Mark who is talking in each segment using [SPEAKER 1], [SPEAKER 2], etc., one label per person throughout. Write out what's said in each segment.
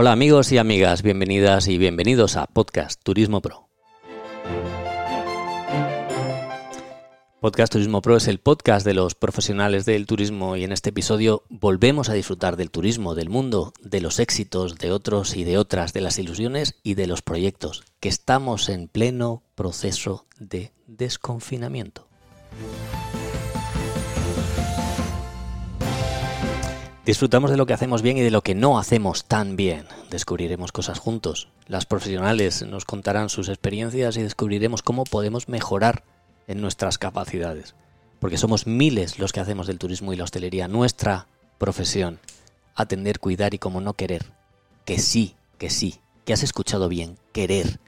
[SPEAKER 1] Hola amigos y amigas, bienvenidas y bienvenidos a Podcast Turismo Pro. Podcast Turismo Pro es el podcast de los profesionales del turismo y en este episodio volvemos a disfrutar del turismo, del mundo, de los éxitos de otros y de otras, de las ilusiones y de los proyectos, que estamos en pleno proceso de desconfinamiento. Disfrutamos de lo que hacemos bien y de lo que no hacemos tan bien. Descubriremos cosas juntos. Las profesionales nos contarán sus experiencias y descubriremos cómo podemos mejorar en nuestras capacidades. Porque somos miles los que hacemos del turismo y la hostelería nuestra profesión. Atender, cuidar y como no querer. Que sí, que sí, que has escuchado bien, querer.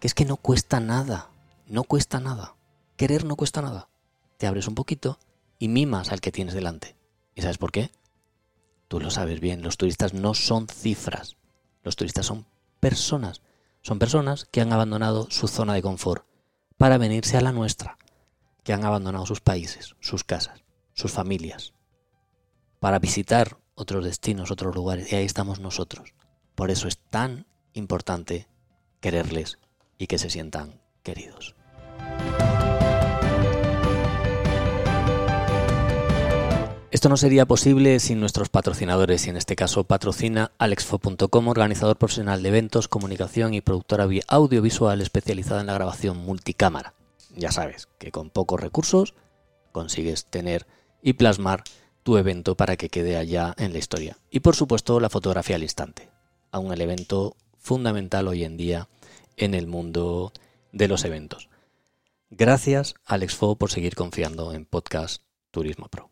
[SPEAKER 1] Que es que no cuesta nada, no cuesta nada. Querer no cuesta nada. Te abres un poquito y mimas al que tienes delante. ¿Y sabes por qué? Tú lo sabes bien, los turistas no son cifras, los turistas son personas. Son personas que han abandonado su zona de confort para venirse a la nuestra, que han abandonado sus países, sus casas, sus familias, para visitar otros destinos, otros lugares, y ahí estamos nosotros. Por eso es tan importante quererles y que se sientan queridos. Esto no sería posible sin nuestros patrocinadores y en este caso patrocina alexfo.com, organizador profesional de eventos, comunicación y productora audiovisual especializada en la grabación multicámara. Ya sabes que con pocos recursos consigues tener y plasmar tu evento para que quede allá en la historia. Y por supuesto la fotografía al instante, un elemento fundamental hoy en día en el mundo de los eventos. Gracias Alexfo por seguir confiando en Podcast Turismo Pro.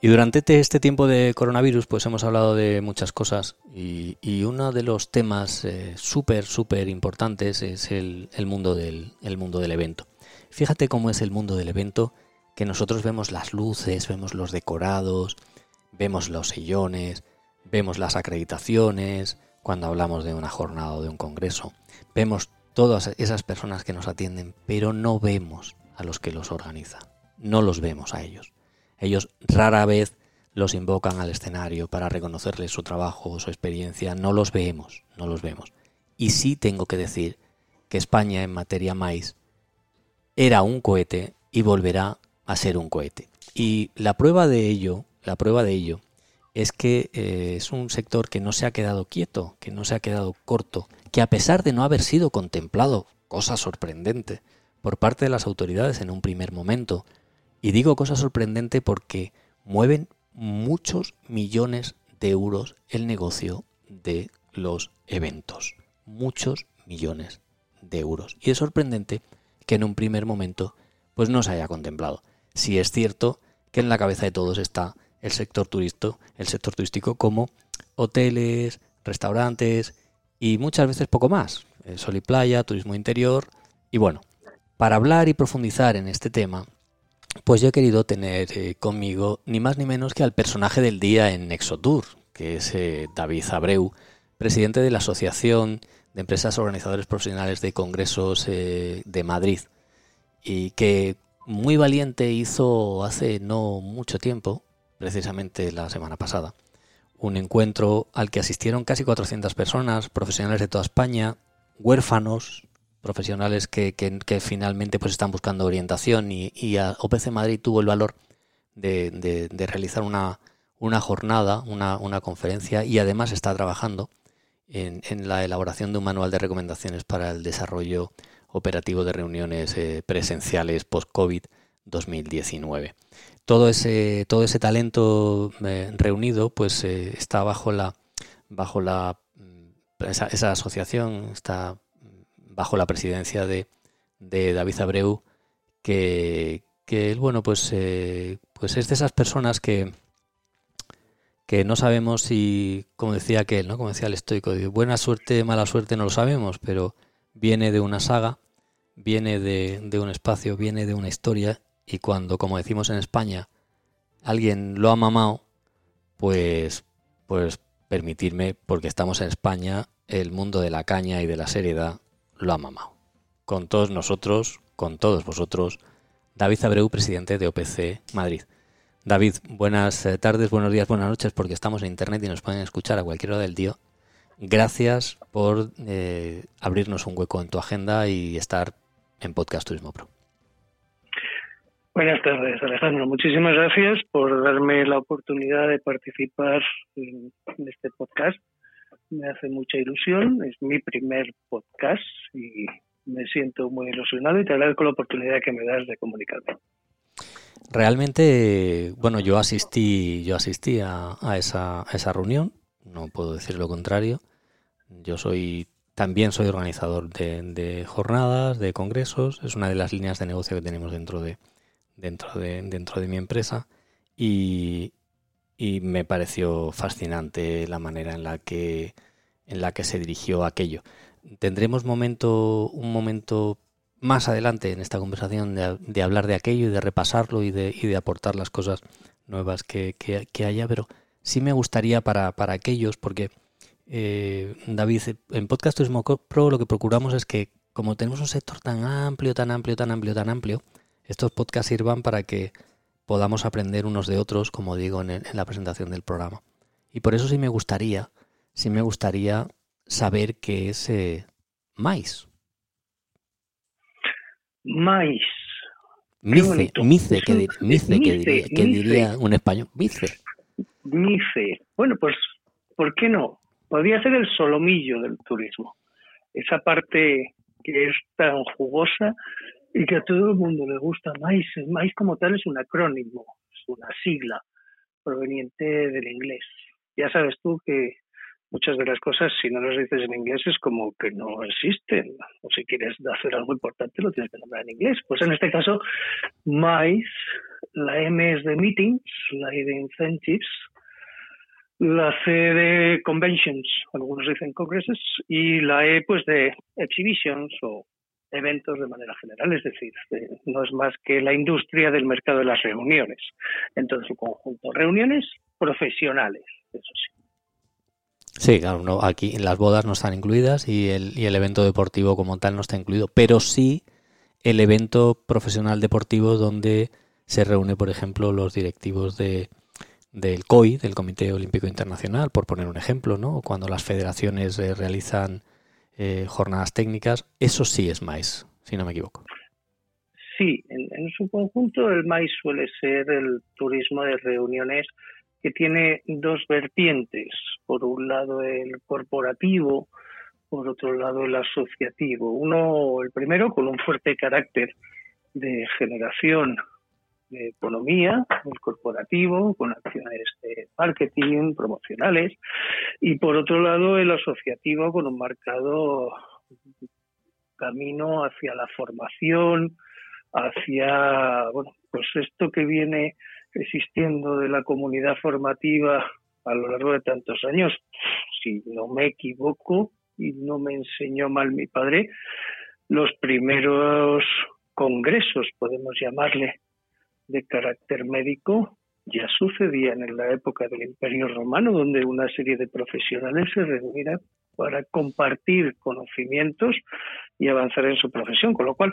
[SPEAKER 1] Y durante este tiempo de coronavirus, pues hemos hablado de muchas cosas y, uno de los temas eh, súper, súper importantes es el, mundo del, el mundo del evento. Fíjate cómo es el mundo del evento, que nosotros vemos las luces, vemos los decorados, vemos los sillones, vemos las acreditaciones, cuando hablamos de una jornada o de un congreso, vemos todas esas personas que nos atienden, pero no vemos a los que los organizan, no los vemos a ellos. Ellos rara vez los invocan al escenario para reconocerles su trabajo o su experiencia. No los vemos, no los vemos. Y sí tengo que decir que España en materia maíz era un cohete y volverá a ser un cohete. Y la prueba de ello, la prueba de ello es que eh, es un sector que no se ha quedado quieto, que no se ha quedado corto, que a pesar de no haber sido contemplado, cosa sorprendente, por parte de las autoridades en un primer momento, y digo cosa sorprendente porque mueven muchos millones de euros el negocio de los eventos. Muchos millones de euros. Y es sorprendente que en un primer momento pues no se haya contemplado. Si es cierto que en la cabeza de todos está el sector turístico, el sector turístico como hoteles, restaurantes y muchas veces poco más. Sol y playa, turismo interior. Y bueno, para hablar y profundizar en este tema, pues yo he querido tener eh, conmigo ni más ni menos que al personaje del día en Nexotour, que es eh, David Abreu, presidente de la Asociación de Empresas Organizadores Profesionales de Congresos eh, de Madrid, y que muy valiente hizo hace no mucho tiempo, precisamente la semana pasada, un encuentro al que asistieron casi 400 personas, profesionales de toda España, huérfanos, profesionales que, finalmente pues están buscando orientación y, OPC Madrid tuvo el valor de, realizar una, una jornada, una, conferencia y además está trabajando en, la elaboración de un manual de recomendaciones para el desarrollo operativo de reuniones eh, presenciales post-COVID 2019. Todo ese, todo ese talento eh, reunido pues eh, está bajo la, bajo la mm, esa, esa asociación, está bajo la presidencia de, David Abreu, que, que bueno, pues, eh, pues es de esas personas que, que no sabemos si, como decía aquel, ¿no? como decía el estoico, de buena suerte, mala suerte no lo sabemos, pero viene de una saga, viene de, de un espacio, viene de una historia, y cuando, como decimos en España, alguien lo ha mamado, pues, pues permitirme, porque estamos en España, el mundo de la caña y de la seriedad lo ha mamado. Con todos nosotros, con todos vosotros, David Abreu, presidente de OPC Madrid. David, buenas eh, tardes, buenos días, buenas noches, porque estamos en Internet y nos pueden escuchar a cualquier hora del día. Gracias por eh, abrirnos un hueco en tu agenda y estar en Podcast Turismo Pro.
[SPEAKER 2] Buenas tardes, Alejandro. Muchísimas gracias por darme la oportunidad de participar en, este podcast. Me hace mucha ilusión. Es mi primer podcast y me siento muy ilusionado y te agradezco la oportunidad que me das de comunicarme.
[SPEAKER 1] Realmente, bueno, yo asistí, yo asistí a, esa, a esa reunión. No puedo decir lo contrario. Yo soy también soy organizador de, jornadas, de congresos. Es una de las líneas de negocio que tenemos dentro de, dentro de, dentro de mi empresa. Y, me pareció fascinante la manera en la que, en la que se dirigió aquello. Tendremos momento, un momento más adelante en esta conversación de, hablar de aquello y de repasarlo y de, y de aportar las cosas nuevas que, que, haya, pero sí me gustaría para, para aquellos, porque eh, David, en Podcast Turismo Pro lo que procuramos es que, como tenemos un sector tan amplio, tan amplio, tan amplio, tan amplio, estos podcasts sirvan para que podamos aprender unos de otros, como digo en, la presentación del programa. Y por eso sí me gustaría, sí me gustaría saber qué es eh,
[SPEAKER 2] MAIS. MAIS.
[SPEAKER 1] Mice, mice, que, mice, que, diría, un español. Mice.
[SPEAKER 2] Mice. Bueno, pues, ¿por qué no? podría ser el solomillo del turismo. Esa parte que es tan jugosa y que a todo el mundo le gusta. MAIS, MAIS como tal es un acrónimo, es una sigla proveniente del inglés. Ya sabes tú que muchas de las cosas, si no las dices en inglés, es como que no existen. O si quieres hacer algo importante, lo tienes que nombrar en inglés. Pues en este caso, MAIS, la M es de meetings, la I de incentives, la C de conventions, algunos dicen congresses, y la E pues de exhibitions o eventos de manera general, es decir, no es más que la industria del mercado de las reuniones, en todo su conjunto. Reuniones profesionales, eso sí.
[SPEAKER 1] Sí, claro, no, aquí las bodas no están incluidas y el, y el evento deportivo como tal no está incluido, pero sí el evento profesional deportivo donde se reúne, por ejemplo, los directivos de, del COI, del Comité Olímpico Internacional, por poner un ejemplo, ¿no? Cuando las federaciones eh, realizan eh, jornadas técnicas, eso sí es MAIS, si no me equivoco.
[SPEAKER 2] Sí, en, su conjunto el MAIS suele ser el turismo de reuniones que tiene dos vertientes. Por un lado el corporativo, por otro lado el asociativo. Uno, el primero, con un fuerte carácter de generación de economía, el corporativo, con acciones de marketing, promocionales, y por otro lado el asociativo con un marcado camino hacia la formación, hacia, bueno, pues esto que viene existiendo de la comunidad formativa a lo largo de tantos años, si no me equivoco y no me enseñó mal mi padre, los primeros congresos, podemos llamarle, de carácter médico ya sucedían en la época del Imperio Romano, donde una serie de profesionales se reunían para compartir conocimientos y avanzar en su profesión, con lo cual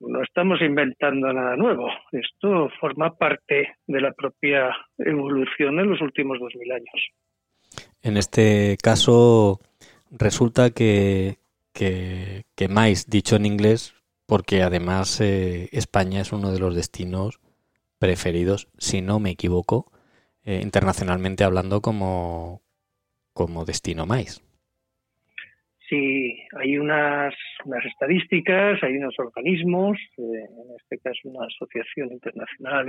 [SPEAKER 2] no estamos inventando nada nuevo. Esto forma parte de la propia evolución en los últimos dos mil años.
[SPEAKER 1] En este caso, resulta que, que, dicho en inglés, porque además eh, España es uno de los destinos preferidos, si no me equivoco, eh, internacionalmente hablando como, como destino más.
[SPEAKER 2] Sí, hay unas, unas estadísticas, hay unos organismos, eh, en este caso una asociación internacional,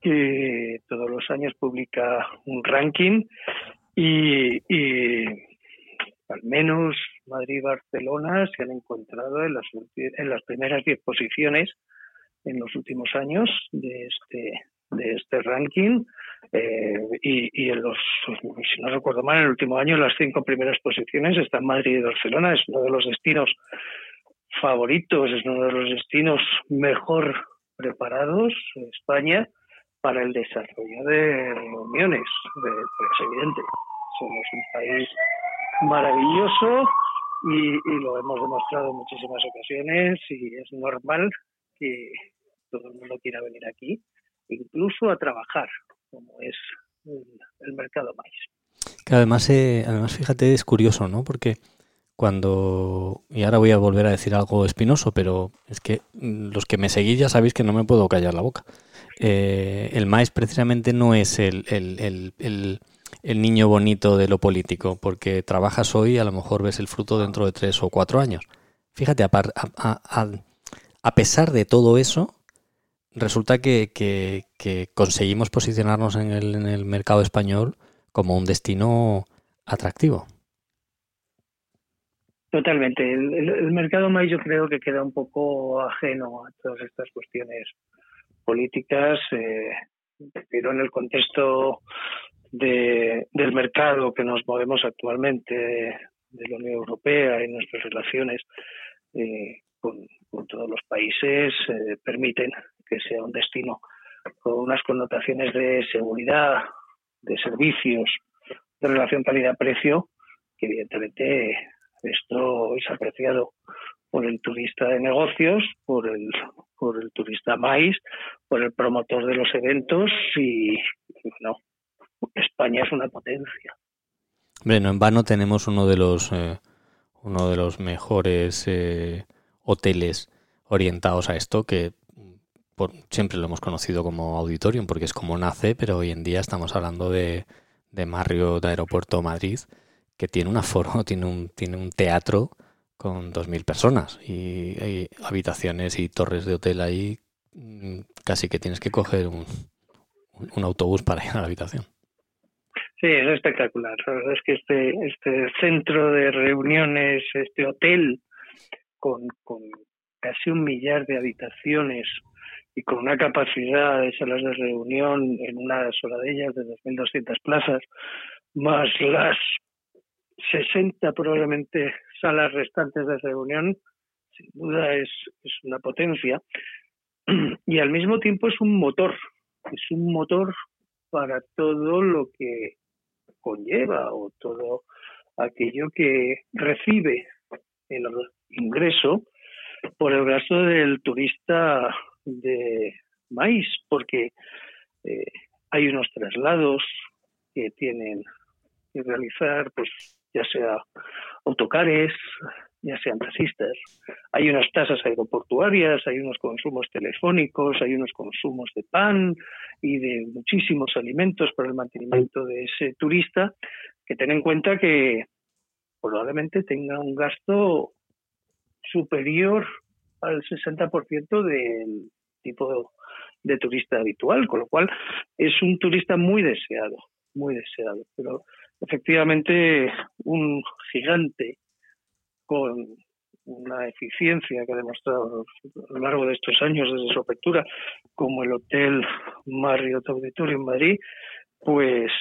[SPEAKER 2] que todos los años publica un ranking y, y al menos Madrid y Barcelona se han encontrado en las, en las primeras 10 posiciones en los últimos años de este de este ranking eh, y, y, en los, si no recuerdo mal, en el último año las cinco primeras posiciones están Madrid y Barcelona. Es uno de los destinos favoritos, es uno de los destinos mejor preparados España para el desarrollo de reuniones. De, pues evidente, somos un país maravilloso y, y lo hemos demostrado en muchísimas ocasiones y es normal que, todo el mundo quiera venir aquí, incluso a trabajar, como es el, mercado maíz.
[SPEAKER 1] Que además, eh, además, fíjate, es curioso, ¿no? Porque cuando, y ahora voy a volver a decir algo espinoso, pero es que mm, los que me seguís ya sabéis que no me puedo callar la boca. Eh, el maíz precisamente no es el, el, el, el, niño bonito de lo político, porque trabajas hoy y a lo mejor ves el fruto dentro de tres o cuatro años. Fíjate, a, a, a pesar de todo eso, resulta que, conseguimos posicionarnos en el, en el mercado español como un destino atractivo.
[SPEAKER 2] Totalmente. El, mercado maíz yo creo que queda un poco ajeno a todas estas cuestiones políticas, eh, pero en el contexto de, del mercado que nos movemos actualmente de la Unión Europea y nuestras relaciones eh, con, todos los países eh, permiten que sea un destino con unas connotaciones de seguridad, de servicios, de relación calidad-precio, que evidentemente esto es apreciado por el turista de negocios, por el, por el turista maíz, por el promotor de los eventos y, no, España es una potencia.
[SPEAKER 1] Bueno, en vano tenemos uno de los eh, uno de los mejores eh, hoteles orientados a esto que siempre lo hemos conocido como auditorium porque es como nace, pero hoy en día estamos hablando de, de Aeropuerto Madrid, que tiene un aforo, tiene un, tiene un teatro con 2.000 personas y hay habitaciones y torres de hotel ahí, mm, casi que tienes que coger un, un autobús para ir a la habitación.
[SPEAKER 2] Sí, es espectacular. La verdad es que este, este centro de reuniones, este hotel con, casi un millar de habitaciones y con una capacidad de salas de reunión en una sola de ellas de 2.200 plazas, más las 60 probablemente salas restantes de reunión, sin duda es, es una potencia. Y al mismo tiempo es un motor, es un motor para todo lo que conlleva o todo aquello que recibe el ingreso por el gasto del turista de maíz, porque eh, hay unos traslados que tienen que realizar, pues ya sea autocares, ya sean taxistas. Hay unas tasas aeroportuarias, hay unos consumos telefónicos, hay unos consumos de pan y de muchísimos alimentos para el mantenimiento de ese turista, que ten en cuenta que probablemente tenga un gasto superior al 60% del tipo de turista habitual, con lo cual es un turista muy deseado, muy deseado. Pero efectivamente un gigante con una eficiencia que ha demostrado a lo largo de estos años desde su apertura, como el Hotel Marriott Auditorium Madrid, pues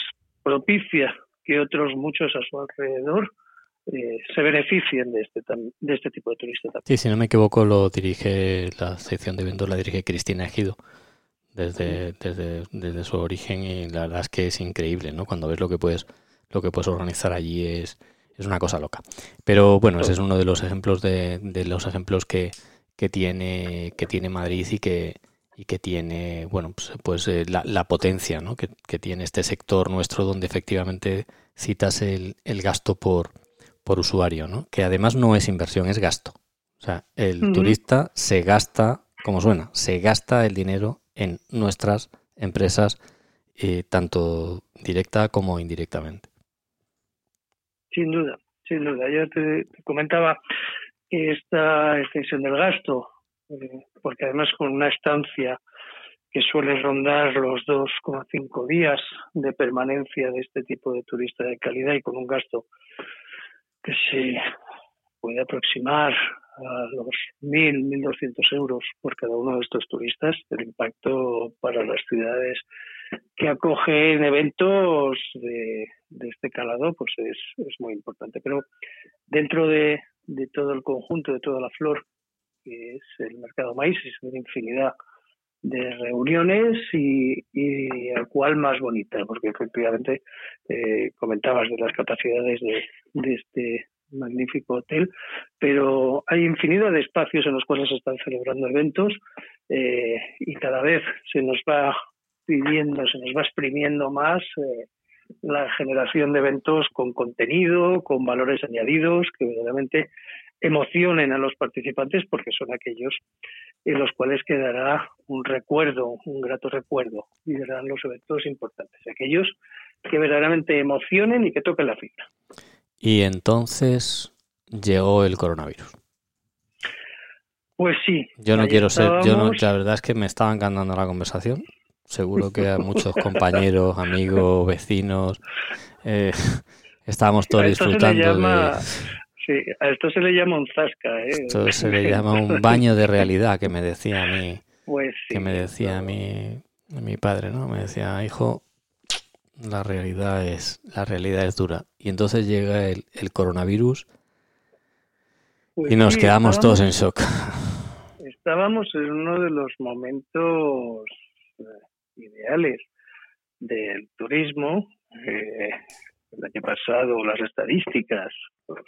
[SPEAKER 2] propicia que otros muchos a su alrededor eh, se beneficien de este, de este tipo de turistas.
[SPEAKER 1] Sí, si no me equivoco, lo dirige la sección de eventos, la dirige Cristina Ejido. Desde, desde, desde su origen y la verdad es que es increíble, ¿no? Cuando ves lo que puedes, lo que puedes organizar allí es, es una cosa loca. Pero bueno, ese es uno de los ejemplos de, de los ejemplos que, que tiene que tiene Madrid y que y que tiene bueno pues, pues eh, la, la, potencia ¿no? que, que, tiene este sector nuestro donde efectivamente citas el, el gasto por por usuario, ¿no? Que además no es inversión, es gasto. O sea, el turista se gasta, como suena, se gasta el dinero en nuestras empresas, eh, tanto directa como indirectamente.
[SPEAKER 2] Sin duda, sin duda. Yo te, comentaba esta extensión del gasto, eh, porque además con una estancia que suele rondar los 2,5 días de permanencia de este tipo de turista de calidad y con un gasto que se puede aproximar a los 1.000, 1.200 euros por cada uno de estos turistas. El impacto para las ciudades que acogen eventos de, este calado pues es, muy importante. Pero dentro de, de, todo el conjunto, de toda la flor, que es el mercado maíz, es una infinidad de reuniones y, y al cual más bonita, porque efectivamente eh, comentabas de las capacidades de, de, este, magnífico hotel, pero hay infinidad de espacios en los cuales se están celebrando eventos eh, y cada vez se nos va pidiendo, se nos va exprimiendo más eh, la generación de eventos con contenido, con valores añadidos que verdaderamente emocionen a los participantes porque son aquellos en los cuales quedará un recuerdo, un grato recuerdo y serán los eventos importantes, aquellos que verdaderamente emocionen y que toquen la fibra.
[SPEAKER 1] Y entonces llegó el coronavirus.
[SPEAKER 2] Pues sí.
[SPEAKER 1] Yo no quiero ser, yo no, la verdad es que me estaba encantando la conversación. Seguro que a muchos compañeros, amigos, vecinos, eh, estábamos todos disfrutando de...
[SPEAKER 2] Sí, a esto se le llama un zasca, ¿eh?
[SPEAKER 1] Esto se le llama un baño de realidad que me decía a mí,
[SPEAKER 2] pues
[SPEAKER 1] que me decía a mi, mi padre, ¿no? Me decía, hijo, la realidad es, la realidad es dura. Y entonces llega el, el coronavirus y nos pues quedamos todos en shock.
[SPEAKER 2] Estábamos en uno de los momentos eh, ideales del turismo. Eh, el año pasado las estadísticas, los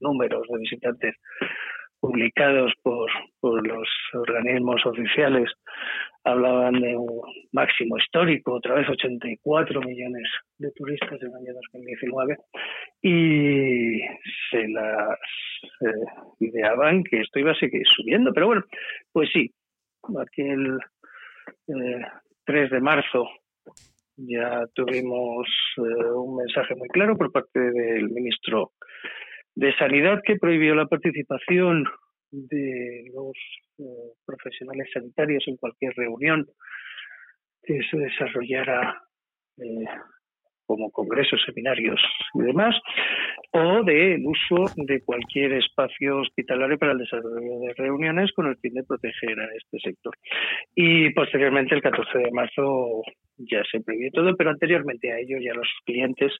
[SPEAKER 2] números de visitantes publicados por, por los organismos oficiales hablaban de un máximo histórico, otra vez 84 millones de turistas en el año 2019, y se las eh, ideaban que esto iba a seguir subiendo. Pero bueno, pues sí, aquel eh, 3 de marzo. Ya tuvimos eh, un mensaje muy claro por parte del ministro de Sanidad que prohibió la participación de los eh, profesionales sanitarios en cualquier reunión que se desarrollara eh, como congresos, seminarios y demás, o del uso de cualquier espacio hospitalario para el desarrollo de reuniones con el fin de proteger a este sector. Y posteriormente, el 14 de marzo, ya se prohibió todo, pero anteriormente a ello ya los clientes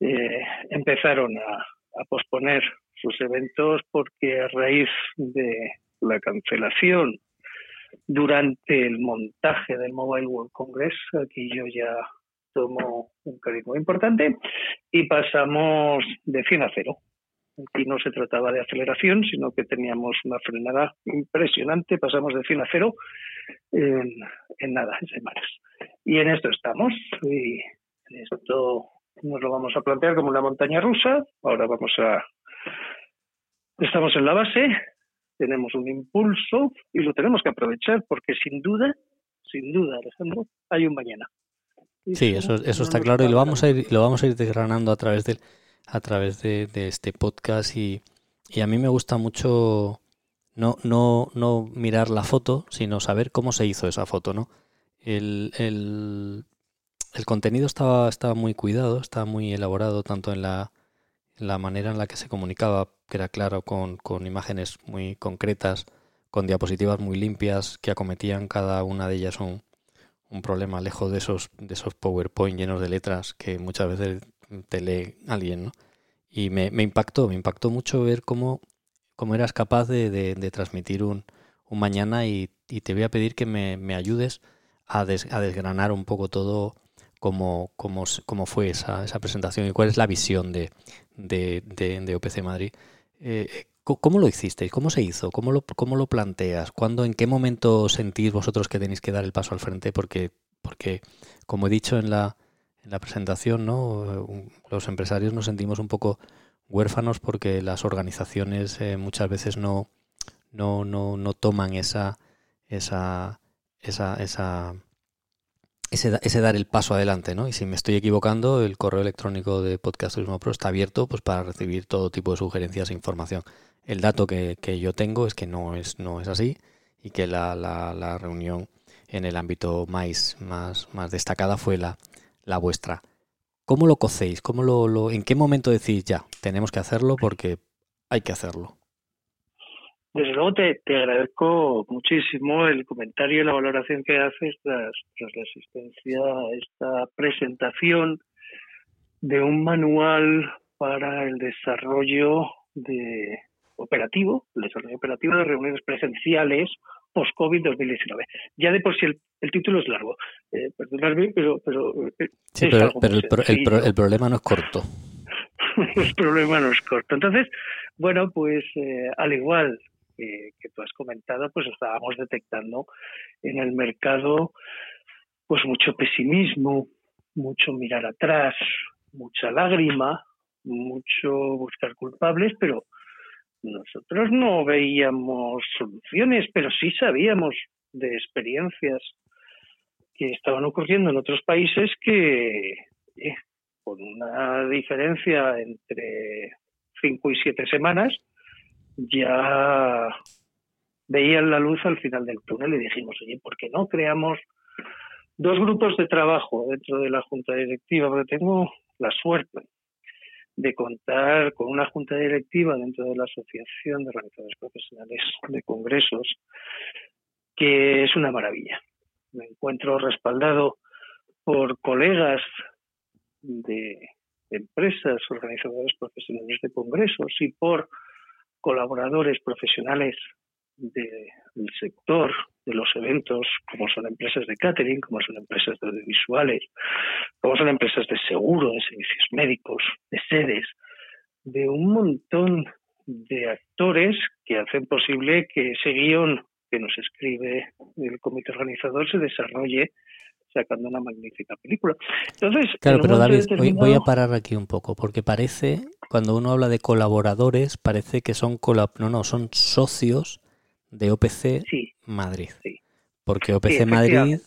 [SPEAKER 2] eh, empezaron a, a posponer sus eventos porque a raíz de la cancelación durante el montaje del Mobile World Congress, aquí yo ya tomo un cariño importante y pasamos de 100 a 0. Aquí no se trataba de aceleración, sino que teníamos una frenada impresionante, pasamos de 100 a 0 en, en nada, en semanas. Y en esto estamos, y esto nos lo vamos a plantear como una montaña rusa. Ahora vamos a... Estamos en la base, tenemos un impulso y lo tenemos que aprovechar porque sin duda, sin duda, Alejandro, hay un mañana.
[SPEAKER 1] Sí, eso, eso está claro y lo vamos a ir, lo vamos a ir desgranando a través de, a través de, este podcast y, y, a mí me gusta mucho no, no, no mirar la foto, sino saber cómo se hizo esa foto, ¿no? El, el, el contenido estaba, estaba muy cuidado, estaba muy elaborado, tanto en la, la manera en la que se comunicaba, que era claro, con, con, imágenes muy concretas, con diapositivas muy limpias, que acometían cada una de ellas un, un problema, lejos de esos, de esos PowerPoint llenos de letras que muchas veces te lee alguien, ¿no? Y me, me impactó, me impactó mucho ver cómo, cómo eras capaz de, de, transmitir un, un mañana y, y, te voy a pedir que me, me ayudes a, des, a desgranar un poco todo cómo, cómo, cómo fue esa, esa, presentación y cuál es la visión de, de, de, OPC Madrid. Eh, ¿Cómo lo hicisteis? ¿Cómo se hizo? ¿Cómo lo, cómo lo planteas? ¿Cuándo, ¿En qué momento sentís vosotros que tenéis que dar el paso al frente? Porque, porque como he dicho en la, en la presentación, ¿no? los empresarios nos sentimos un poco huérfanos porque las organizaciones eh, muchas veces no, no, no, no toman esa, esa, esa, esa ese, ese, dar el paso adelante, ¿no? Y si me estoy equivocando, el correo electrónico de Podcast Turismo Pro está abierto pues, para recibir todo tipo de sugerencias e información. El dato que, que yo tengo es que no es, no es así y que la, la, la reunión en el ámbito más, más, más destacada fue la, la vuestra. ¿Cómo lo cocéis? ¿Cómo lo, lo, ¿En qué momento decís ya, tenemos que hacerlo porque hay que hacerlo?
[SPEAKER 2] Desde luego te, te, agradezco muchísimo el comentario y la valoración que haces tras, tras la asistencia a esta presentación de un manual para el desarrollo de operativo, el desarrollo operativo de reuniones presenciales post-COVID 2019. Ya de por sí el, el título es largo, eh, perdonadme, pero... pero,
[SPEAKER 1] sí, pero, pero el, el, el, problema no es corto.
[SPEAKER 2] el problema no es corto. Entonces, bueno, pues eh, al igual que, tú has comentado, pues estábamos detectando en el mercado pues mucho pesimismo, mucho mirar atrás, mucha lágrima, mucho buscar culpables, pero nosotros no veíamos soluciones, pero sí sabíamos de experiencias que estaban ocurriendo en otros países que, eh, con una diferencia entre cinco y siete semanas, ya veían la luz al final del túnel y dijimos, oye, ¿por qué no creamos dos grupos de trabajo dentro de la junta directiva? Porque tengo la suerte de contar con una junta directiva dentro de la Asociación de Organizadores Profesionales de Congresos, que es una maravilla. Me encuentro respaldado por colegas de empresas, organizadores profesionales de congresos y por colaboradores profesionales del sector de los eventos, como son empresas de catering, como son empresas de audiovisuales, como son empresas de seguro, de servicios médicos, de sedes, de un montón de actores que hacen posible que ese guion que nos escribe el comité organizador se desarrolle sacando una magnífica película. Entonces,
[SPEAKER 1] claro, pero David, voy, a parar aquí un poco, porque parece, cuando uno habla de colaboradores, parece que son no, no, son socios de OPC Madrid. Porque OPC Madrid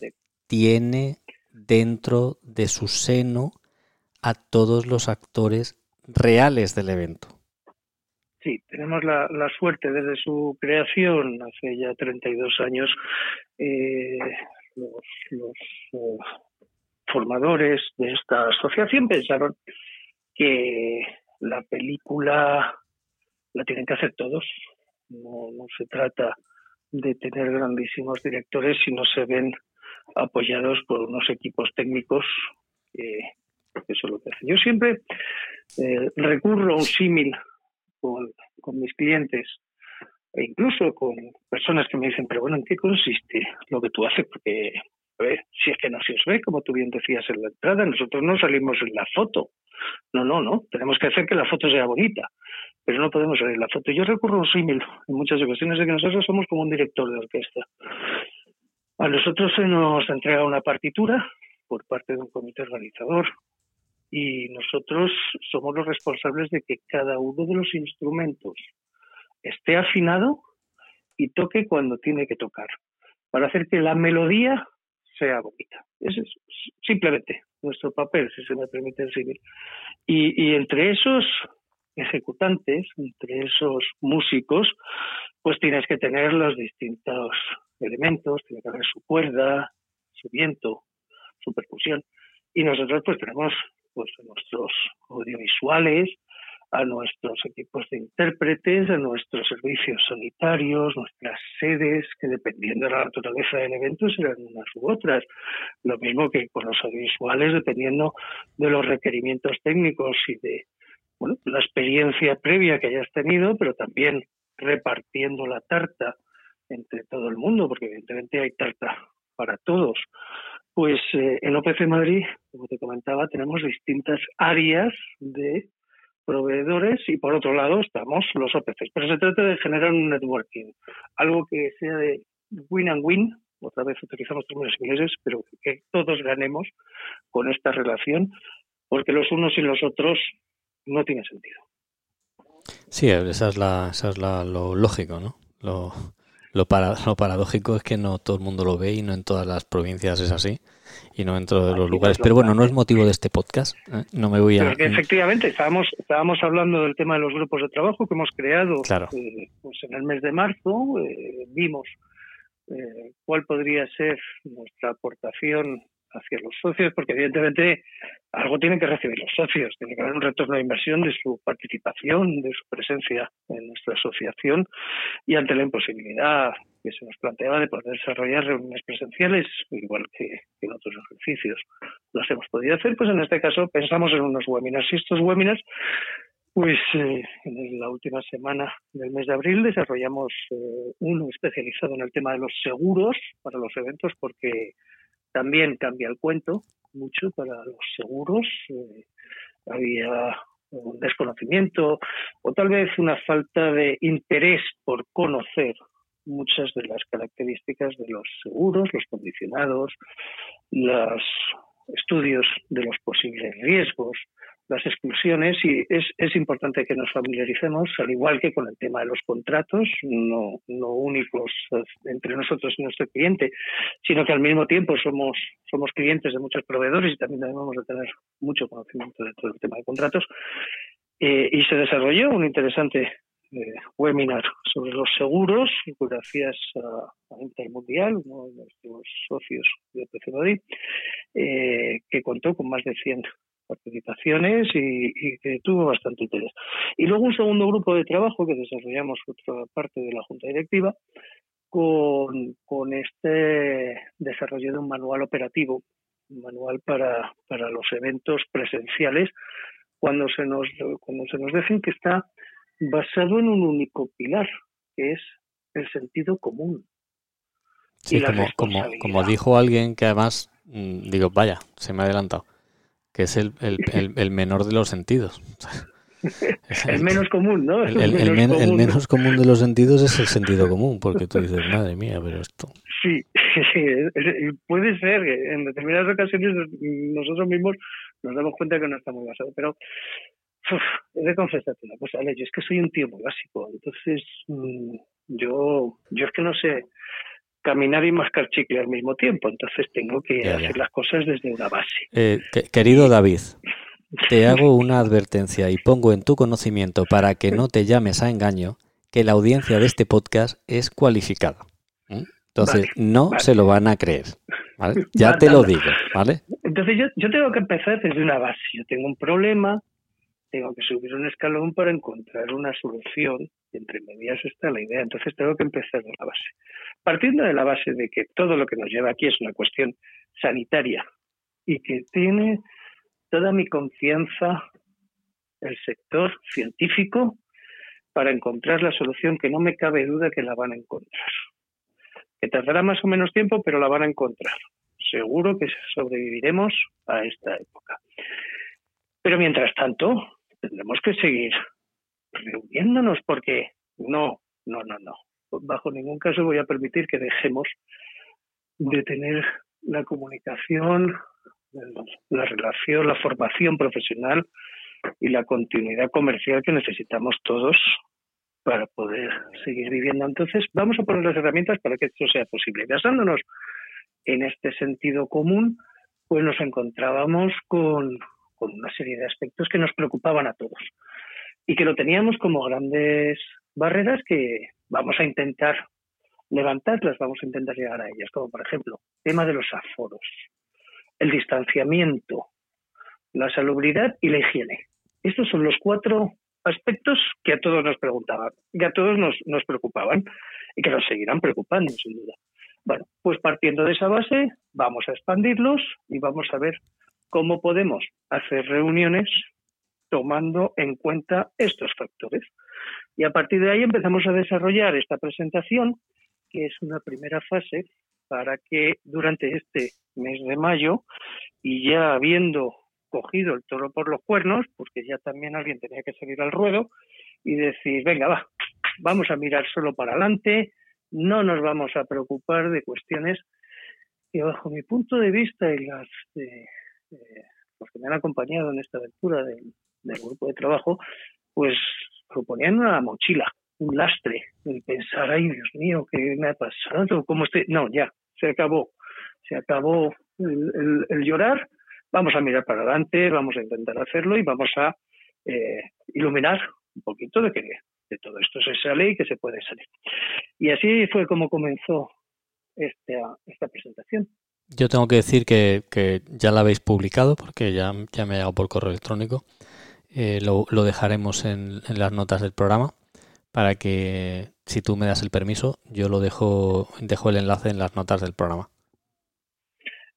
[SPEAKER 1] tiene dentro de su seno a todos los actores reales del evento.
[SPEAKER 2] Sí, tenemos la, suerte desde su creación, hace ya 32 años, eh, los, eh, formadores de esta asociación pensaron que la película la tienen que hacer todos, no, no se trata de tener grandísimos directores si no se ven apoyados por unos equipos técnicos que eso es lo que. Yo siempre eh, recurro a un símil con, con, mis clientes e incluso con personas que me dicen, pero bueno, ¿en qué consiste lo que tú haces? Porque, a ver, si es que no se os ve, como tú bien decías en la entrada, nosotros no salimos en la foto. No, no, no. Tenemos que hacer que la foto sea bonita pero no podemos salir la foto. Yo recurro a un símil en muchas ocasiones de que nosotros somos como un director de orquesta. A nosotros se nos entrega una partitura por parte de un comité organizador y nosotros somos los responsables de que cada uno de los instrumentos esté afinado y toque cuando tiene que tocar, para hacer que la melodía sea bonita. Ese es simplemente nuestro papel, si se me permite símil. Y, y entre esos ejecutantes, entre esos músicos, pues tienes que tener los distintos elementos, tiene que haber su cuerda, su viento, su percusión. Y nosotros pues tenemos pues nuestros audiovisuales, a nuestros equipos de intérpretes, a nuestros servicios sanitarios, nuestras sedes, que dependiendo de la naturaleza del evento serán unas u otras. Lo mismo que con los audiovisuales, dependiendo de los requerimientos técnicos y de la experiencia previa que hayas tenido, pero también repartiendo la tarta entre todo el mundo, porque evidentemente hay tarta para todos. Pues eh, en OPC Madrid, como te comentaba, tenemos distintas áreas de proveedores y por otro lado estamos los OPCs. Pero se trata de generar un networking, algo que sea de win and win, otra vez utilizamos términos ingleses, pero que todos ganemos con esta relación, porque los unos y los otros no tiene sentido.
[SPEAKER 1] Sí, esa es, la, esa es la, lo lógico, ¿no? Lo, lo, para, lo paradójico es que no todo el mundo lo ve y no en todas las provincias es así y no en todos los lugares. Pero bueno, no es motivo de este podcast. ¿eh? No me voy a.
[SPEAKER 2] efectivamente, estábamos, estábamos hablando del tema de los grupos de trabajo que hemos creado eh, pues en el mes de marzo. Eh, vimos cuál podría ser nuestra aportación hacia los socios, porque evidentemente algo tienen que recibir los socios, tiene que haber un retorno de inversión de su participación, de su presencia en nuestra asociación y ante la imposibilidad que se nos planteaba de poder desarrollar reuniones presenciales, igual que en otros ejercicios. Las hemos podido hacer, pues en este caso pensamos en unos webinars. Y estos webinars pues eh, en la última semana del mes de abril desarrollamos eh, uno especializado en el tema de los seguros para los eventos porque también cambia el cuento mucho para los seguros. Eh, había un desconocimiento o tal vez una falta de interés por conocer muchas de las características de los seguros, los condicionados, los estudios de los posibles riesgos, las exclusiones y es, es importante que nos familiaricemos, al igual que con el tema de los contratos, no, no únicos entre nosotros y nuestro cliente, sino que al mismo tiempo somos, somos clientes de muchos proveedores y también debemos de tener mucho conocimiento de todo el tema de contratos. Eh, y se desarrolló un interesante eh, webinar sobre los seguros, gracias a, a Intermundial, uno de nuestros socios de PC eh, que contó con más de 100 participaciones y, que tuvo bastante interés. Y luego un segundo grupo de trabajo que desarrollamos otra parte de la Junta Directiva con, con este desarrollo de un manual operativo, un manual para, para los eventos presenciales cuando se nos cuando se nos dejen que está basado en un único pilar, que es el sentido común.
[SPEAKER 1] Sí, como, como, como dijo alguien que además, mm, digo, vaya, se me ha adelantado, que es el, el, el, menor de los sentidos.
[SPEAKER 2] el menos común, ¿no?
[SPEAKER 1] El, menos común. de los sentidos es el sentido común, porque tú dices, madre mía, pero esto.
[SPEAKER 2] Sí, sí, puede ser que en determinadas ocasiones nosotros mismos nos damos cuenta que no está muy basado, pero uf, he de confesarte una cosa, es que soy un tío muy básico, entonces mm, yo, yo es que no sé caminar y mascar chicle al mismo tiempo. Entonces tengo que hacer las cosas desde una base.
[SPEAKER 1] Eh, querido David, te hago una advertencia y pongo en tu conocimiento para que no te llames a engaño que la audiencia de este podcast es cualificada. Entonces, no se lo van a creer. Ya te lo digo, ¿vale?
[SPEAKER 2] Entonces, yo, yo tengo que empezar desde una base. Yo tengo un problema, tengo que subir un escalón para encontrar una solución. Y entre medias está la idea. Entonces, tengo que empezar de la base. Partiendo de la base de que todo lo que nos lleva aquí es una cuestión sanitaria y que tiene toda mi confianza el sector científico para encontrar la solución que no me cabe duda que la van a encontrar. Que tardará más o menos tiempo, pero la van a encontrar. Seguro que sobreviviremos a esta época. Pero mientras tanto, tendremos que seguir reuniéndonos porque no, no, no, no bajo ningún caso voy a permitir que dejemos de tener la comunicación, la relación, la formación profesional y la continuidad comercial que necesitamos todos para poder seguir viviendo. Entonces, vamos a poner las herramientas para que esto sea posible. Basándonos en este sentido común, pues nos encontrábamos con, con una serie de aspectos que nos preocupaban a todos y que lo teníamos como grandes barreras que vamos a intentar levantarlas, vamos a intentar llegar a ellas, como por ejemplo, tema de los aforos, el distanciamiento, la salubridad y la higiene. Estos son los cuatro aspectos que a todos nos preguntaban, que a todos nos, nos preocupaban y que nos seguirán preocupando, sin duda. Bueno, pues partiendo de esa base, vamos a expandirlos y vamos a ver cómo podemos hacer reuniones tomando en cuenta estos factores. Y a partir de ahí empezamos a desarrollar esta presentación, que es una primera fase para que durante este mes de mayo, y ya habiendo cogido el toro por los cuernos, porque ya también alguien tenía que salir al ruedo, y decir, venga, va, vamos a mirar solo para adelante, no nos vamos a preocupar de cuestiones que bajo mi punto de vista y las de, los que me han acompañado en esta aventura del, del grupo de trabajo, pues proponían una mochila, un lastre, el pensar, ay Dios mío, ¿qué me ha pasado? ¿Cómo estoy? No, ya, se acabó, se acabó el, llorar, vamos a mirar para adelante, vamos a intentar hacerlo y vamos a eh, iluminar un poquito de que de todo esto se sale y que se puede salir. Y así fue como comenzó esta, esta presentación.
[SPEAKER 1] Yo tengo que decir que, que ya la habéis publicado porque ya, ya me ha llegado por correo electrónico eh, lo, dejaremos en, las notas del programa para que si tú me das el permiso, yo lo dejo, dejo el enlace en las notas del programa.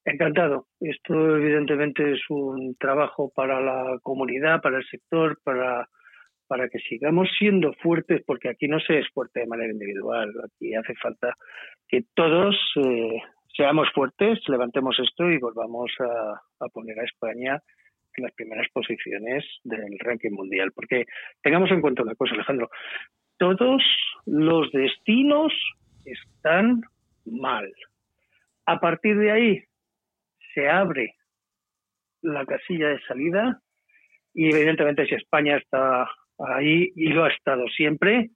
[SPEAKER 2] Encantado. Esto evidentemente es un trabajo para la comunidad, para el sector, para, para que sigamos siendo fuertes, porque aquí no se es fuerte de manera individual, aquí hace falta que todos eh, seamos fuertes, levantemos esto y volvamos a poner a España en las primeras posiciones del ranking mundial. Porque tengamos en cuenta una cosa, Alejandro, todos los destinos están mal. A partir de ahí se abre la casilla de salida y evidentemente si España está ahí y lo ha estado siempre,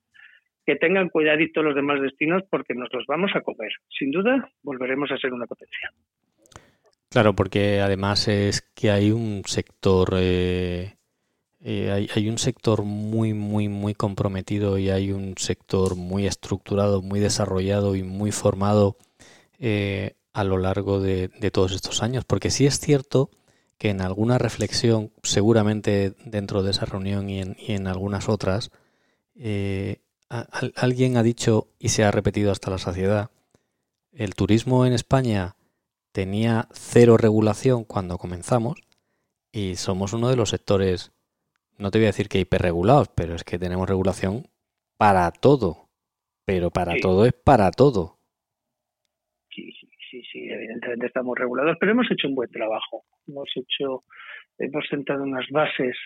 [SPEAKER 2] que tengan cuidadito los demás destinos porque nos los vamos a comer. Sin duda, volveremos a ser una potencia.
[SPEAKER 1] Claro, porque además es que hay un sector, eh, eh, hay, hay, un sector muy, muy, muy comprometido y hay un sector muy estructurado, muy desarrollado y muy formado eh, a lo largo de, todos estos años. Porque sí es cierto que en alguna reflexión, seguramente dentro de esa reunión y en, y en algunas otras, alguien ha dicho y se ha repetido hasta la saciedad, el turismo en España tenía cero regulación cuando comenzamos y somos uno de los sectores, no te voy a decir que hiperregulados, pero es que tenemos regulación para todo, pero para todo es para todo.
[SPEAKER 2] Sí, sí, sí, evidentemente estamos regulados, pero hemos hecho un buen trabajo, hemos hecho, hemos sentado unas bases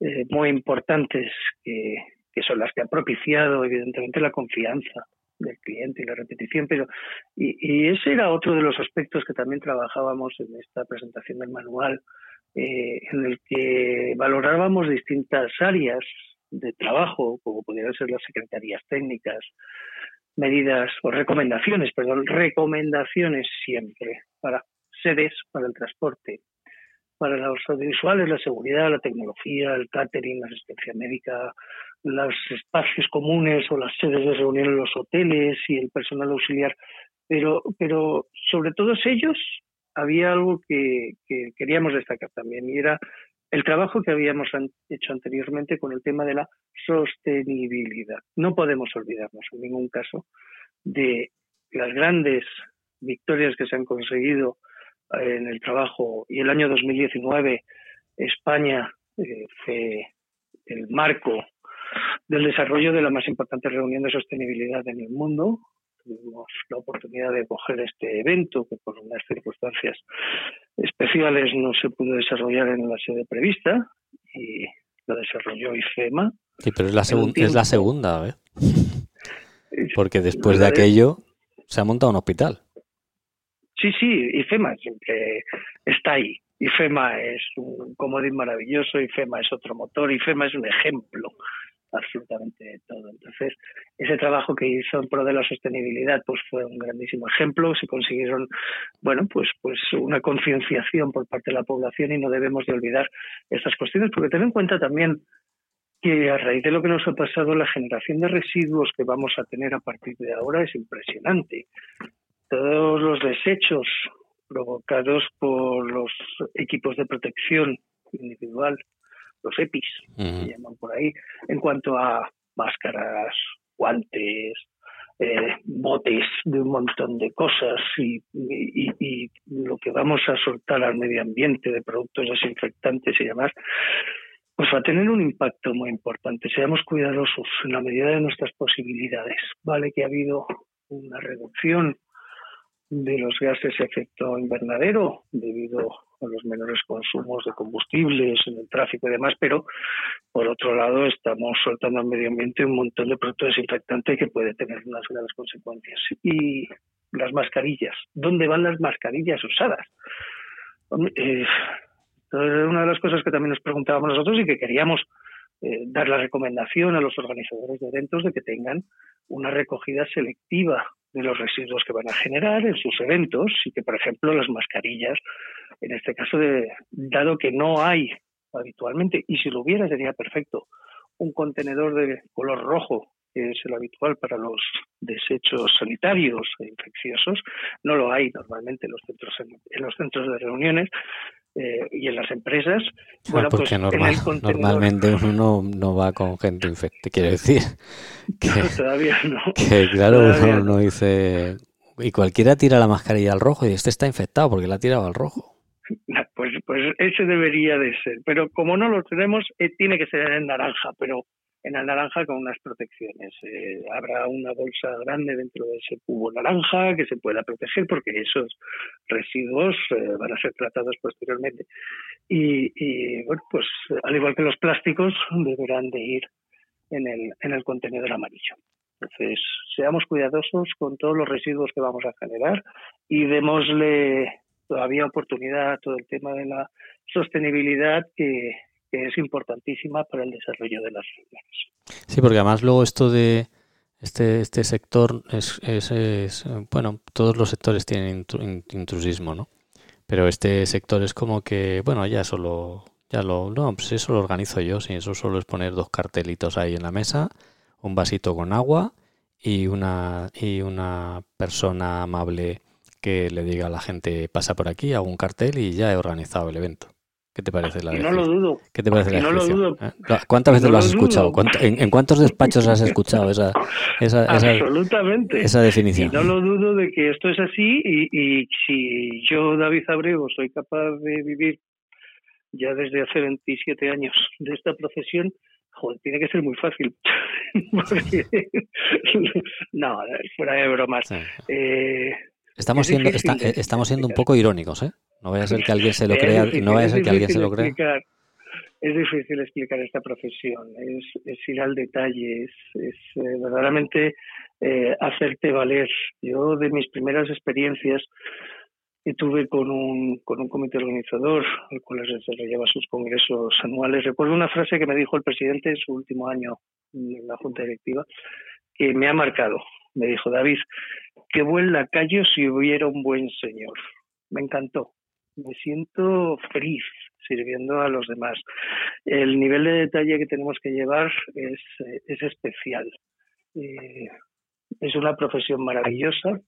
[SPEAKER 2] eh, muy importantes que, que son las que han propiciado evidentemente la confianza del cliente y la repetición, pero y, ese era otro de los aspectos que también trabajábamos en esta presentación del manual, eh, en el que valorábamos distintas áreas de trabajo, como pudieran ser las secretarías técnicas, medidas o recomendaciones, perdón, recomendaciones siempre para sedes para el transporte, para los audiovisuales, la seguridad, la tecnología, el catering, la asistencia médica, los espacios comunes o las sedes de reunión en los hoteles y el personal auxiliar, pero, pero sobre todos ellos había algo que, queríamos destacar también y era el trabajo que habíamos hecho anteriormente con el tema de la sostenibilidad. No podemos olvidarnos en ningún caso de las grandes victorias que se han conseguido en el trabajo y el año 2019 España eh, fue el marco del desarrollo de la más importante reunión de sostenibilidad en el mundo. Tuvimos la oportunidad de coger este evento que por unas circunstancias especiales no se pudo desarrollar en la sede prevista y lo desarrolló IFEMA.
[SPEAKER 1] Sí, pero es la, es la segunda, ¿eh? Porque después de aquello se ha montado un hospital.
[SPEAKER 2] Sí, sí, IFEMA siempre está ahí. IFEMA es un comodín maravilloso, IFEMA es otro motor, IFEMA es un ejemplo absolutamente todo. Entonces, ese trabajo que hizo en pro de la sostenibilidad pues fue un grandísimo ejemplo, se consiguieron, bueno, pues pues una concienciación por parte de la población y no debemos de olvidar estas cuestiones porque ten en cuenta también que a raíz de lo que nos ha pasado, la generación de residuos que vamos a tener a partir de ahora es impresionante. Todos los desechos provocados por los equipos de protección individual los EPIs, se llaman por ahí, en cuanto a máscaras, guantes, eh, botes de un montón de cosas y, y, lo que vamos a soltar al medio ambiente de productos desinfectantes y demás, pues va a tener un impacto muy importante. Seamos cuidadosos en la medida de nuestras posibilidades. Vale que ha habido una reducción de los gases de efecto invernadero debido a los menores consumos de combustibles en el tráfico y demás, pero por otro lado estamos soltando al medio ambiente un montón de productos desinfectantes que puede tener unas graves consecuencias. Y las mascarillas, ¿dónde van las mascarillas usadas? Eh, una de las cosas que también nos preguntábamos nosotros y que queríamos eh, dar la recomendación a los organizadores de eventos de que tengan una recogida selectiva de los residuos que van a generar en sus eventos y que, por ejemplo, las mascarillas, en este caso, dado que no hay habitualmente, y si lo hubiera sería perfecto, un contenedor de color rojo, que es el habitual para los desechos sanitarios e infecciosos, no lo hay normalmente en los centros, en los centros de reuniones, eh, y en las empresas.
[SPEAKER 1] bueno, pues normalmente uno no va con gente infectada, quiero decir.
[SPEAKER 2] Que, todavía no.
[SPEAKER 1] Que claro, uno no. dice. Y cualquiera tira la mascarilla al rojo y este está infectado porque la ha tirado al rojo.
[SPEAKER 2] Pues, pues ese debería de ser. Pero como no lo tenemos, eh, tiene que ser en naranja. Pero en el naranja con unas protecciones. Eh, habrá una bolsa grande dentro de ese cubo naranja que se pueda proteger porque esos residuos eh, van a ser tratados posteriormente. Y, y, bueno, pues al igual que los plásticos, deberán de ir en el, en el contenedor amarillo. Entonces, seamos cuidadosos con todos los residuos que vamos a generar y démosle todavía oportunidad a todo el tema de la sostenibilidad que, es importantísima para el desarrollo de las regiones.
[SPEAKER 1] Sí, porque además luego esto de este, este sector es, es, bueno, todos los sectores tienen intrusismo, ¿no? Pero este sector es como que, bueno, ya solo, ya lo, no, pues eso lo organizo yo, si eso solo es poner dos cartelitos ahí en la mesa, un vasito con agua y una, y una persona amable que le diga a la gente pasa por aquí, hago un cartel y ya he organizado el evento. ¿Qué te parece la
[SPEAKER 2] No lo dudo.
[SPEAKER 1] ¿Qué te parece la
[SPEAKER 2] no lo dudo.
[SPEAKER 1] ¿Eh? ¿Cuántas veces lo has escuchado? En, cuántos despachos has escuchado esa, esa,
[SPEAKER 2] Absolutamente.
[SPEAKER 1] esa definición?
[SPEAKER 2] no lo dudo de que esto es así y, y si yo, David Abrego, soy capaz de vivir ya desde hace 27 años de esta profesión, joder, tiene que ser muy fácil. no, fuera de bromas. Eh,
[SPEAKER 1] estamos siendo, estamos siendo un poco irónicos, ¿eh? No vaya a ser que alguien se lo crea, no vaya a ser que alguien se lo crea.
[SPEAKER 2] es difícil explicar esta profesión, es, ir al detalle, es, eh, verdaderamente eh, hacerte valer. Yo de mis primeras experiencias y tuve con un, con un comité organizador, el cual desarrollaba sus congresos anuales. Recuerdo una frase que me dijo el presidente en su último año en la Junta Directiva, que me ha marcado. Me dijo, David, qué buen lacayo si hubiera un buen señor. Me encantó. Me siento feliz sirviendo a los demás. El nivel de detalle que tenemos que llevar es, es especial. Eh, es una profesión maravillosa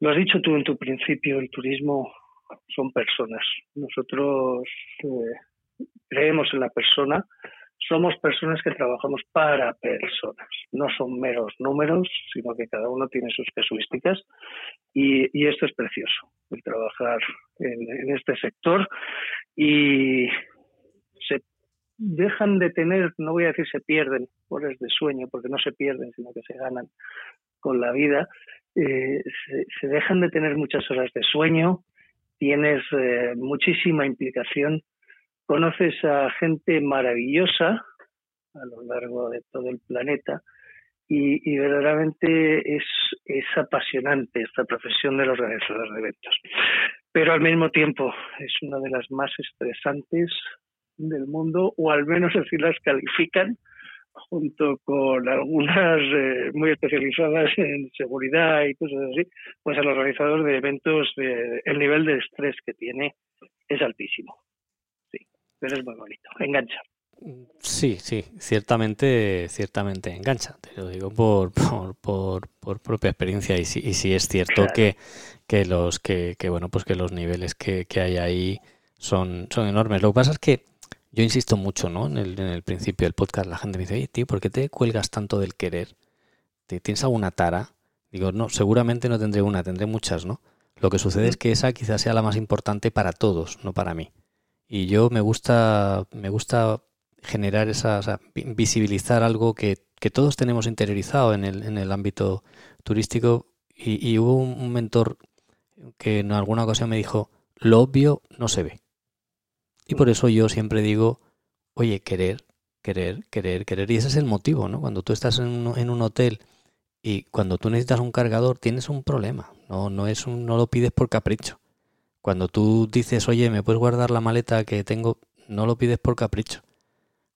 [SPEAKER 2] lo has dicho tú en tu principio, el turismo son personas. Nosotros eh, creemos en la persona, somos personas que trabajamos para personas. No son meros números, sino que cada uno tiene sus casuísticas. Y, esto es precioso, el trabajar en, en este sector. Y se dejan de tener, no voy a decir se pierden horas de sueño, porque no se pierden, sino que se ganan con la vida, eh, se, dejan de tener muchas horas de sueño, tienes eh, muchísima implicación, conoces a gente maravillosa a lo largo de todo el planeta y, verdaderamente es, es apasionante esta profesión del organizador de eventos. Pero al mismo tiempo es una de las más estresantes del mundo, o al menos así las califican, junto con algunas eh, muy especializadas en seguridad y cosas así, pues el organizador de eventos, el nivel de estrés que tiene es altísimo. Pero es muy bonito, engancha.
[SPEAKER 1] Sí, sí, ciertamente, ciertamente engancha. Te lo digo por, por, por, propia experiencia y sí, y sí es cierto que, que los que, que bueno pues que los niveles que, que hay ahí son, son enormes. Lo que pasa es que yo insisto mucho, ¿no? En el, en el principio del podcast la gente me dice, tío, ¿por qué te cuelgas tanto del querer? ¿Tienes alguna tara? Digo, no, seguramente no tendré una, tendré muchas, ¿no? Lo que sucede es que esa quizás sea la más importante para todos, no para mí. Y yo me gusta, me gusta generar esa, o sea, visibilizar algo que, que, todos tenemos interiorizado en el, en el ámbito turístico. Y, y hubo un mentor que en alguna ocasión me dijo, lo obvio no se ve. Y por eso yo siempre digo, oye, querer, querer, querer, querer. Y ese es el motivo, ¿no? Cuando tú estás en un, en un hotel y cuando tú necesitas un cargador, tienes un problema. No, no, es un, no lo pides por capricho. Cuando tú dices, oye, ¿me puedes guardar la maleta que tengo? No lo pides por capricho.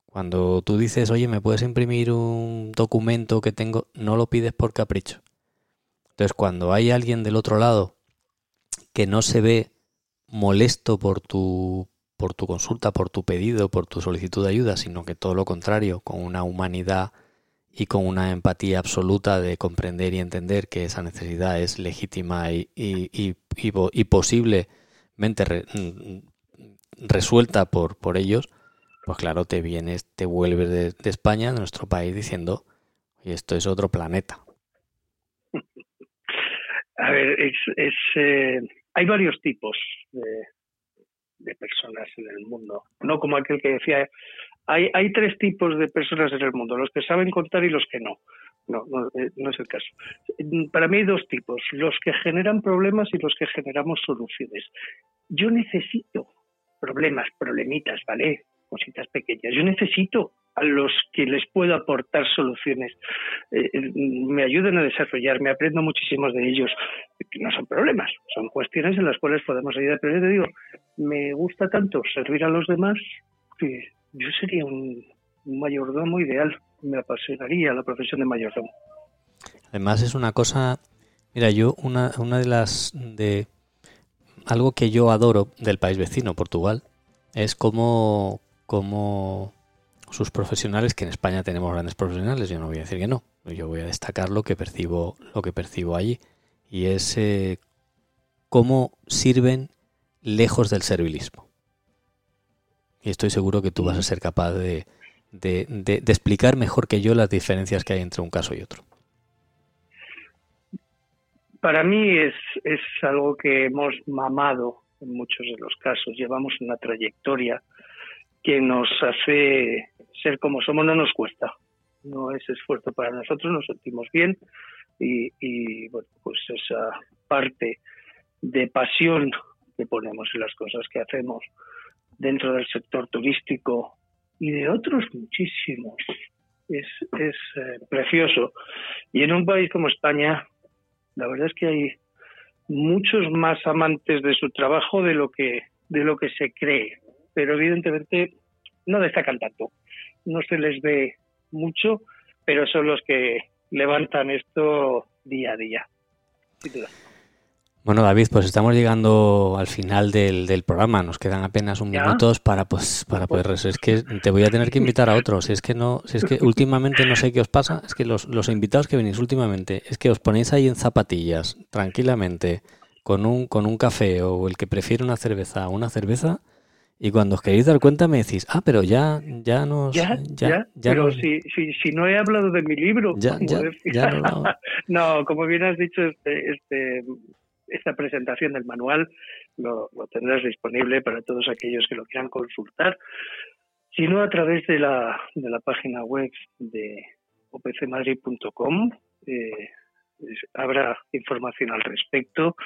[SPEAKER 1] Cuando tú dices, oye, ¿me puedes imprimir un documento que tengo? No lo pides por capricho. Entonces, cuando hay alguien del otro lado que no se ve molesto por tu por tu consulta, por tu pedido, por tu solicitud de ayuda, sino que todo lo contrario, con una humanidad y con una empatía absoluta de comprender y entender que esa necesidad es legítima y, y, y, posiblemente mm, resuelta por, por ellos, pues claro, te vienes, te vuelves de, España, de nuestro país, diciendo, oye, esto es otro planeta.
[SPEAKER 2] A ver, es, es eh, hay varios tipos de, de personas en el mundo. No como aquel que decía hay, hay tres tipos de personas en el mundo, los que saben contar y los que no. No, no, eh, no es el caso. Para mí hay dos tipos, los que generan problemas y los que generamos soluciones. Yo necesito problemas, problemitas, ¿vale? Cositas pequeñas. Yo necesito a los que les puedo aportar soluciones. Eh, me ayudan a desarrollar, me aprendo muchísimos de ellos. No son problemas, son cuestiones en las cuales podemos ayudar. Pero yo te digo, me gusta tanto servir a los demás que yo sería un, mayordomo ideal. Me apasionaría la profesión de mayordomo.
[SPEAKER 1] Además es una cosa, mira, yo una, una de las de algo que yo adoro del país vecino, Portugal, es como, como sus profesionales, que en España tenemos grandes profesionales, yo no voy a decir que no, yo voy a destacar lo que percibo, lo que percibo allí, y es eh, cómo sirven lejos del servilismo. Y estoy seguro que tú vas a ser capaz de, de, de, explicar mejor que yo las diferencias que hay entre un caso y otro.
[SPEAKER 2] Para mí es, es algo que hemos mamado en muchos de los casos. Llevamos una trayectoria que nos hace ser como somos, no nos cuesta. No es esfuerzo para nosotros, nos sentimos bien y, y bueno, pues esa parte de pasión que ponemos en las cosas que hacemos dentro del sector turístico y de otros muchísimos. Es, es eh, precioso. Y en un país como España, la verdad es que hay muchos más amantes de su trabajo de lo que de lo que se cree, pero evidentemente no destacan tanto. No se les ve mucho, pero son los que levantan esto día a día. Sin duda.
[SPEAKER 1] Bueno, David, pues estamos llegando al final del, del programa. Nos quedan apenas un minutos para pues para poder. Es que te voy a tener que invitar a otros. Si es que no, si es que últimamente no sé qué os pasa. Es que los, los invitados que venís últimamente es que os ponéis ahí en zapatillas tranquilamente con un con un café o el que prefiere una cerveza una cerveza y cuando os queréis dar cuenta me decís, ah, pero ya, ya nos...
[SPEAKER 2] Ya, ya, ya, pero si, si, si, no he hablado de mi libro...
[SPEAKER 1] Ya, ya, ya no,
[SPEAKER 2] no. como bien has dicho, este, este, esta presentación del manual lo, tendrás disponible para todos aquellos que lo quieran consultar, sino a través de la, de la página web de opcmadrid.com. Eh, habrá información al respecto.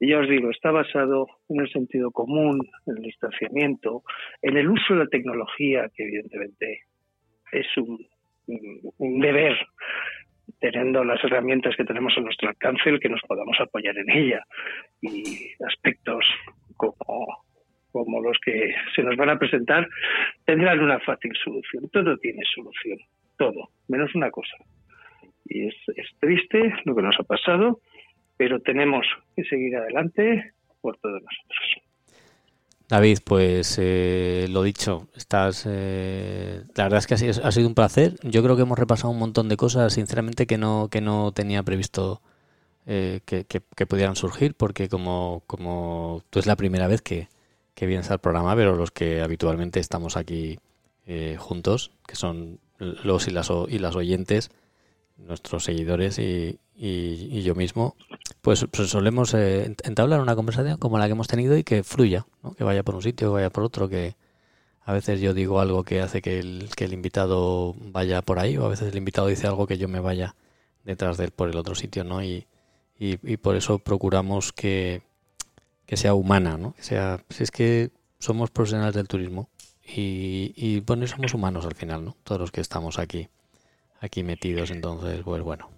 [SPEAKER 2] Y ya os digo, está basado en el sentido común, en el distanciamiento, en el uso de la tecnología, que evidentemente es un, un deber teniendo las herramientas que tenemos a nuestro alcance, el que nos podamos apoyar en ella. Y aspectos como, como los que se nos van a presentar tendrán una fácil solución. Todo tiene solución, todo, menos una cosa. Y es, es triste lo que nos ha pasado, pero tenemos que seguir adelante por todos nosotros.
[SPEAKER 1] David, pues eh, lo dicho, estás, eh, la verdad es que ha sido, un placer. Yo creo que hemos repasado un montón de cosas, sinceramente, que no, que no tenía previsto eh, que, que, pudieran surgir, porque como, como tú es la primera vez que, que vienes al programa, pero los que habitualmente estamos aquí eh, juntos, que son los y las, y las oyentes, nuestros seguidores y, y, yo mismo, pues, pues solemos eh, entablar una conversación como la que hemos tenido y que fluya, que vaya por un sitio, que vaya por otro, que a veces yo digo algo que hace que el, invitado vaya por ahí o a veces el invitado dice algo que yo me vaya detrás de él por el otro sitio, ¿no? Y, y, por eso procuramos que, que sea humana, ¿no? Que sea, si es que somos profesionales del turismo y, y bueno, somos humanos al final, ¿no? Todos los que estamos aquí, aquí metidos, entonces, pues bueno,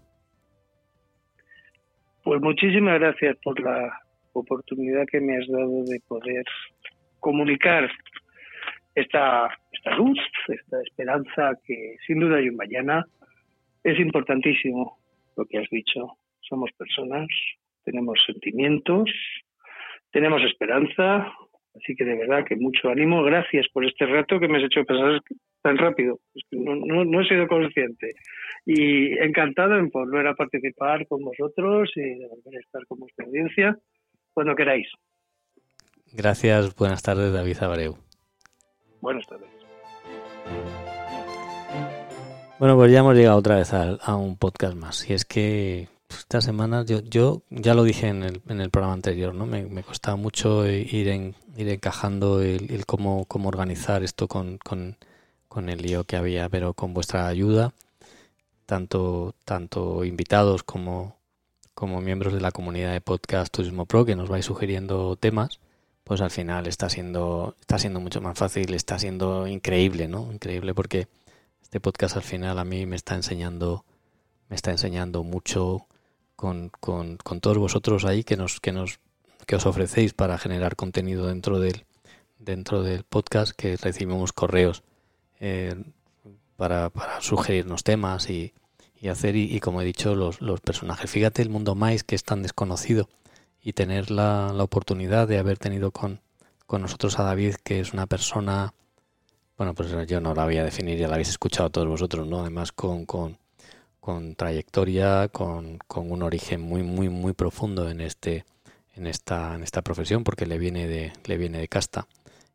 [SPEAKER 2] pues muchísimas gracias por la oportunidad que me has dado de poder comunicar esta, esta luz, esta esperanza que sin duda hay un mañana. Es importantísimo lo que has dicho. Somos personas, tenemos sentimientos, tenemos esperanza, así que de verdad que mucho ánimo. Gracias por este rato que me has hecho pasar tan rápido. no, no, no he sido consciente y encantado en volver a participar con vosotros y de volver a estar con vuestra audiencia cuando queráis.
[SPEAKER 1] Gracias, buenas tardes David Abreu.
[SPEAKER 2] Buenas tardes.
[SPEAKER 1] Bueno, pues ya hemos llegado otra vez a, un podcast más. Y es que esta semana yo, yo ya lo dije en el, en el programa anterior, ¿no? Me, costaba mucho ir, en, ir encajando el, cómo, cómo organizar esto con, con con el lío que había, pero con vuestra ayuda, tanto, tanto invitados como, como miembros de la comunidad de podcast Turismo Pro, que nos vais sugiriendo temas, pues al final está siendo, está siendo mucho más fácil, está siendo increíble, ¿no? Increíble porque este podcast al final a mí me está enseñando, me está enseñando mucho con, con, todos vosotros ahí que nos, que nos, que os ofrecéis para generar contenido dentro del, dentro del podcast, que recibimos correos eh, para, para, sugerirnos temas y, y hacer, y, como he dicho, los, los personajes. Fíjate el mundo más que es tan desconocido y tener la, la oportunidad de haber tenido con, con nosotros a David, que es una persona, bueno, pues yo no la voy a definir, ya la habéis escuchado todos vosotros, ¿no? Además con, con, con trayectoria, con, con, un origen muy, muy, muy profundo en este, en esta, en esta profesión, porque le viene de, le viene de casta.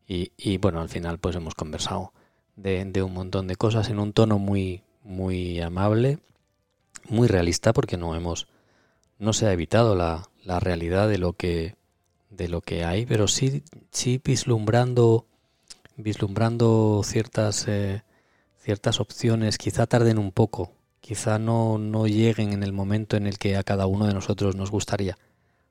[SPEAKER 1] Y, y bueno, al final pues hemos conversado de, un montón de cosas en un tono muy, muy amable, muy realista, porque no hemos, no se ha evitado la, la realidad de lo que de lo que hay, pero sí, sí vislumbrando vislumbrando ciertas eh, ciertas opciones, quizá tarden un poco, quizá no, no lleguen en el momento en el que a cada uno de nosotros nos gustaría.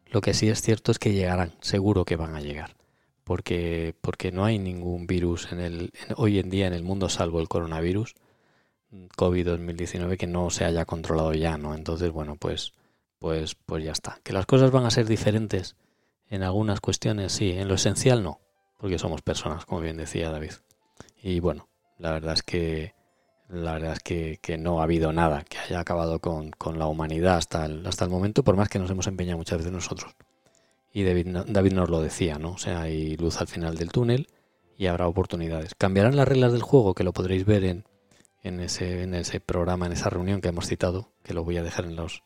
[SPEAKER 1] Lo que sí es cierto es que llegarán, seguro que van a llegar, porque porque no hay ningún virus en el hoy en día en el mundo salvo el coronavirus COVID 2019 que no se haya controlado ya, ¿no? Entonces, bueno, pues pues, pues ya está. Que las cosas van a ser diferentes en algunas cuestiones, sí, en lo esencial no, porque somos personas, como bien decía David. Y bueno, la verdad es que la verdad es que, que no ha habido nada que haya acabado con, con, la humanidad hasta el, hasta el momento, por más que nos hemos empeñado muchas veces nosotros. Y David, David nos lo decía, ¿no? O sea, hay luz al final del túnel y habrá oportunidades. ¿Cambiarán las reglas del juego? Que lo podréis ver en, en, ese, en ese programa, en esa reunión que hemos citado, que lo voy a dejar en los,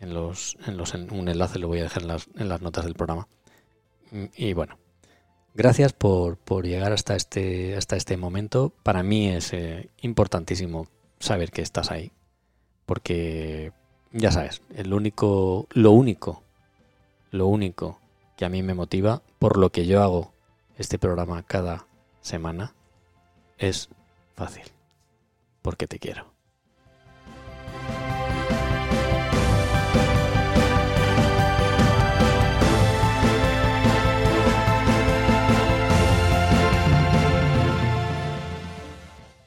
[SPEAKER 1] en los, en los un enlace lo voy a dejar en las, en las notas del programa. Mm, y bueno, gracias por, por llegar hasta este, hasta este momento. Para mí es eh, importantísimo saber que estás ahí. Porque ya sabes, el único, lo único, lo único que a mí me motiva, por lo que yo hago este programa cada semana, es fácil. Porque te quiero.